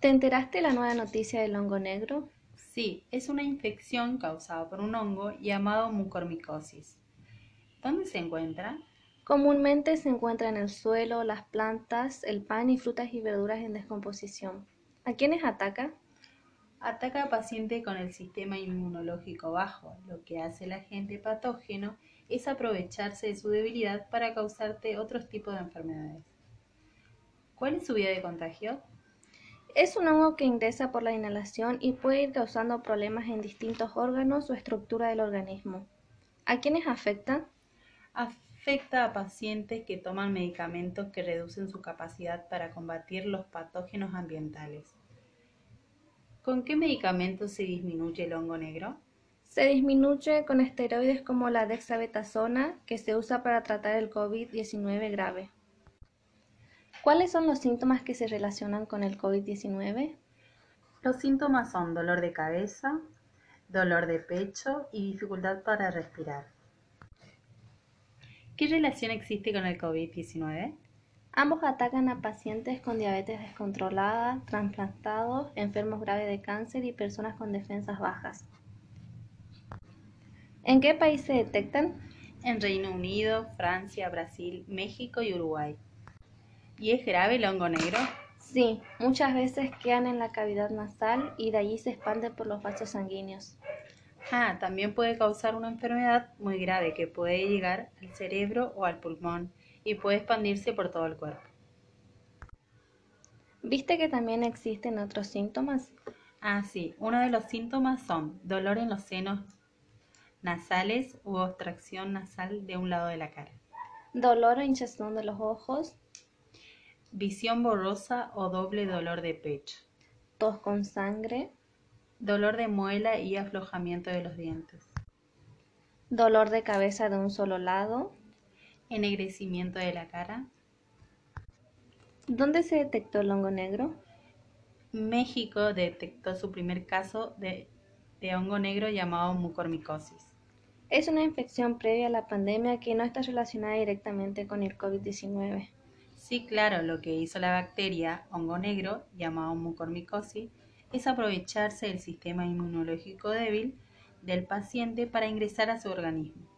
¿Te enteraste de la nueva noticia del hongo negro? Sí, es una infección causada por un hongo llamado mucormicosis. ¿Dónde se encuentra? Comúnmente se encuentra en el suelo, las plantas, el pan y frutas y verduras en descomposición. ¿A quiénes ataca? Ataca a pacientes con el sistema inmunológico bajo. Lo que hace el agente patógeno es aprovecharse de su debilidad para causarte otros tipos de enfermedades. ¿Cuál es su vía de contagio? Es un hongo que ingresa por la inhalación y puede ir causando problemas en distintos órganos o estructura del organismo. ¿A quiénes afecta? Afecta a pacientes que toman medicamentos que reducen su capacidad para combatir los patógenos ambientales. ¿Con qué medicamentos se disminuye el hongo negro? Se disminuye con esteroides como la dexametasona, que se usa para tratar el COVID-19 grave. ¿Cuáles son los síntomas que se relacionan con el COVID-19? Los síntomas son dolor de cabeza, dolor de pecho y dificultad para respirar. ¿Qué relación existe con el COVID-19? Ambos atacan a pacientes con diabetes descontrolada, trasplantados, enfermos graves de cáncer y personas con defensas bajas. ¿En qué país se detectan? En Reino Unido, Francia, Brasil, México y Uruguay. ¿Y es grave el hongo negro? Sí, muchas veces quedan en la cavidad nasal y de allí se expanden por los vasos sanguíneos. Ah, también puede causar una enfermedad muy grave que puede llegar al cerebro o al pulmón y puede expandirse por todo el cuerpo. ¿Viste que también existen otros síntomas? Ah, sí. Uno de los síntomas son dolor en los senos nasales u obstrucción nasal de un lado de la cara. Dolor o hinchazón de los ojos. Visión borrosa o doble dolor de pecho. Tos con sangre. Dolor de muela y aflojamiento de los dientes. Dolor de cabeza de un solo lado ennegrecimiento de la cara. ¿Dónde se detectó el hongo negro? México detectó su primer caso de, hongo negro llamado mucormicosis. Es una infección previa a la pandemia que no está relacionada directamente con el COVID-19. Sí, claro, lo que hizo la bacteria hongo negro, llamado mucormicosis, es aprovecharse del sistema inmunológico débil del paciente para ingresar a su organismo.